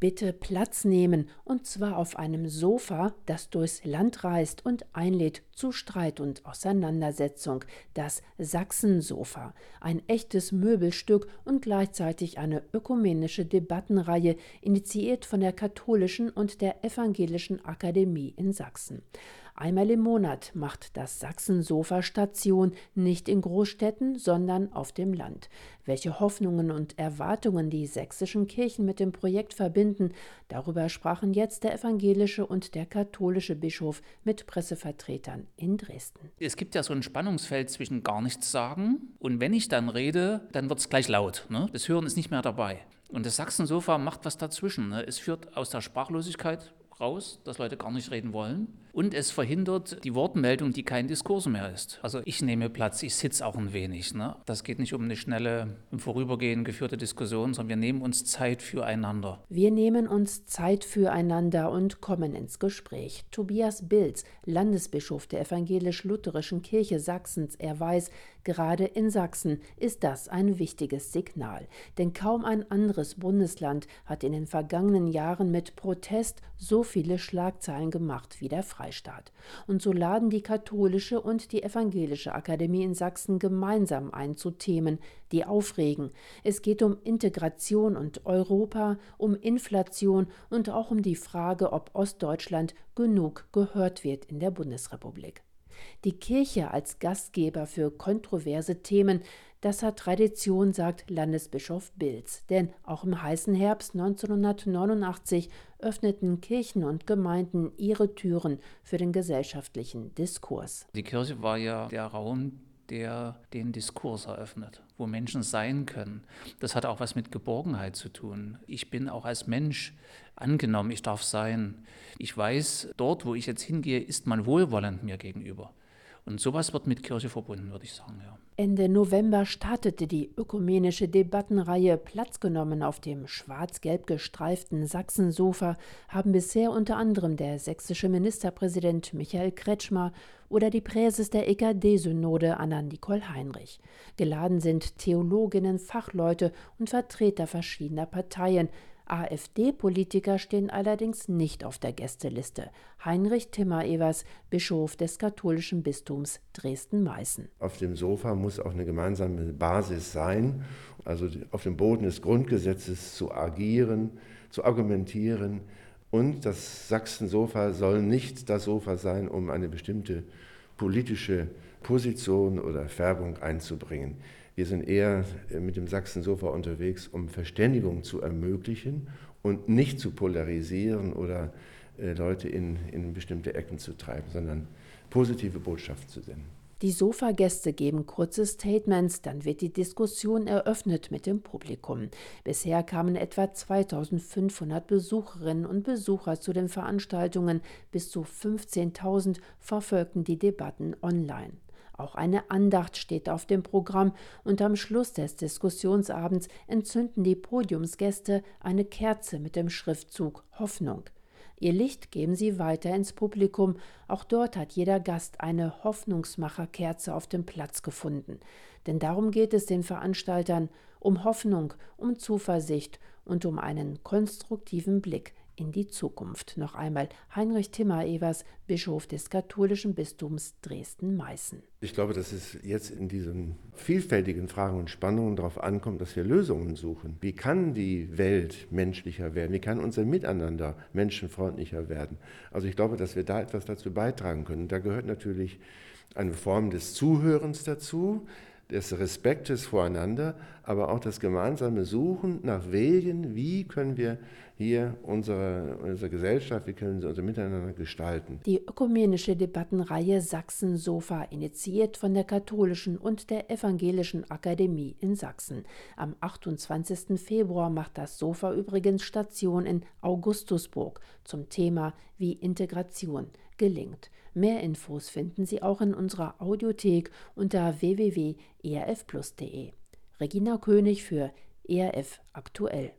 Bitte Platz nehmen, und zwar auf einem Sofa, das durchs Land reist und einlädt zu Streit und Auseinandersetzung, das Sachsensofa, ein echtes Möbelstück und gleichzeitig eine ökumenische Debattenreihe, initiiert von der Katholischen und der Evangelischen Akademie in Sachsen. Einmal im Monat macht das Sachsensofa Station nicht in Großstädten, sondern auf dem Land. Welche Hoffnungen und Erwartungen die sächsischen Kirchen mit dem Projekt verbinden, darüber sprachen jetzt der evangelische und der katholische Bischof mit Pressevertretern in Dresden. Es gibt ja so ein Spannungsfeld zwischen gar nichts sagen und wenn ich dann rede, dann wird es gleich laut. Ne? Das Hören ist nicht mehr dabei. Und das Sachsensofa macht was dazwischen. Ne? Es führt aus der Sprachlosigkeit raus, dass Leute gar nicht reden wollen. Und es verhindert die Wortmeldung, die kein Diskurs mehr ist. Also ich nehme Platz, ich sitze auch ein wenig. Ne? Das geht nicht um eine schnelle, im Vorübergehen geführte Diskussion, sondern wir nehmen uns Zeit füreinander. Wir nehmen uns Zeit füreinander und kommen ins Gespräch. Tobias Bilz, Landesbischof der evangelisch-lutherischen Kirche Sachsens, er weiß, gerade in Sachsen ist das ein wichtiges Signal. Denn kaum ein anderes Bundesland hat in den vergangenen Jahren mit Protest so viele Schlagzeilen gemacht wie der Freistaat. Und so laden die katholische und die evangelische Akademie in Sachsen gemeinsam ein zu Themen, die aufregen. Es geht um Integration und Europa, um Inflation und auch um die Frage, ob Ostdeutschland genug gehört wird in der Bundesrepublik. Die Kirche als Gastgeber für kontroverse Themen, das hat Tradition, sagt Landesbischof Bilz. Denn auch im heißen Herbst 1989 öffneten Kirchen und Gemeinden ihre Türen für den gesellschaftlichen Diskurs. Die Kirche war ja der Raum, der den Diskurs eröffnet, wo Menschen sein können. Das hat auch was mit Geborgenheit zu tun. Ich bin auch als Mensch angenommen, ich darf sein. Ich weiß, dort, wo ich jetzt hingehe, ist man wohlwollend mir gegenüber. Und sowas wird mit Kirche verbunden, würde ich sagen, ja. Ende November startete die ökumenische Debattenreihe Platz genommen auf dem schwarz-gelb gestreiften Sachsensofa haben bisher unter anderem der sächsische Ministerpräsident Michael Kretschmer oder die Präses der EKD-Synode Anna-Nicole Heinrich. Geladen sind Theologinnen, Fachleute und Vertreter verschiedener Parteien, AfD-Politiker stehen allerdings nicht auf der Gästeliste. Heinrich Timmer-Evers, Bischof des katholischen Bistums Dresden-Meißen. Auf dem Sofa muss auch eine gemeinsame Basis sein, also auf dem Boden des Grundgesetzes zu agieren, zu argumentieren. Und das Sachsen-Sofa soll nicht das Sofa sein, um eine bestimmte politische Position oder Färbung einzubringen. Wir sind eher äh, mit dem Sachsen-Sofa unterwegs, um Verständigung zu ermöglichen und nicht zu polarisieren oder äh, Leute in, in bestimmte Ecken zu treiben, sondern positive Botschaft zu senden. Die Sofagäste geben kurze Statements, dann wird die Diskussion eröffnet mit dem Publikum. Bisher kamen etwa 2500 Besucherinnen und Besucher zu den Veranstaltungen, bis zu 15.000 verfolgten die Debatten online. Auch eine Andacht steht auf dem Programm und am Schluss des Diskussionsabends entzünden die Podiumsgäste eine Kerze mit dem Schriftzug Hoffnung. Ihr Licht geben sie weiter ins Publikum. Auch dort hat jeder Gast eine Hoffnungsmacherkerze auf dem Platz gefunden. Denn darum geht es den Veranstaltern, um Hoffnung, um Zuversicht und um einen konstruktiven Blick in die Zukunft. Noch einmal Heinrich Timmer-Evers, Bischof des katholischen Bistums Dresden-Meißen. Ich glaube, dass es jetzt in diesen vielfältigen Fragen und Spannungen darauf ankommt, dass wir Lösungen suchen. Wie kann die Welt menschlicher werden? Wie kann unser Miteinander menschenfreundlicher werden? Also ich glaube, dass wir da etwas dazu beitragen können. Da gehört natürlich eine Form des Zuhörens dazu, des Respektes voreinander, aber auch das gemeinsame Suchen nach Wegen, wie können wir hier unsere, unsere Gesellschaft, wie können wir unser Miteinander gestalten. Die ökumenische Debattenreihe Sachsen-Sofa, initiiert von der Katholischen und der Evangelischen Akademie in Sachsen. Am 28. Februar macht das Sofa übrigens Station in Augustusburg zum Thema Wie Integration gelingt. Mehr Infos finden Sie auch in unserer Audiothek unter www.erfplus.de. Regina König für ERF aktuell.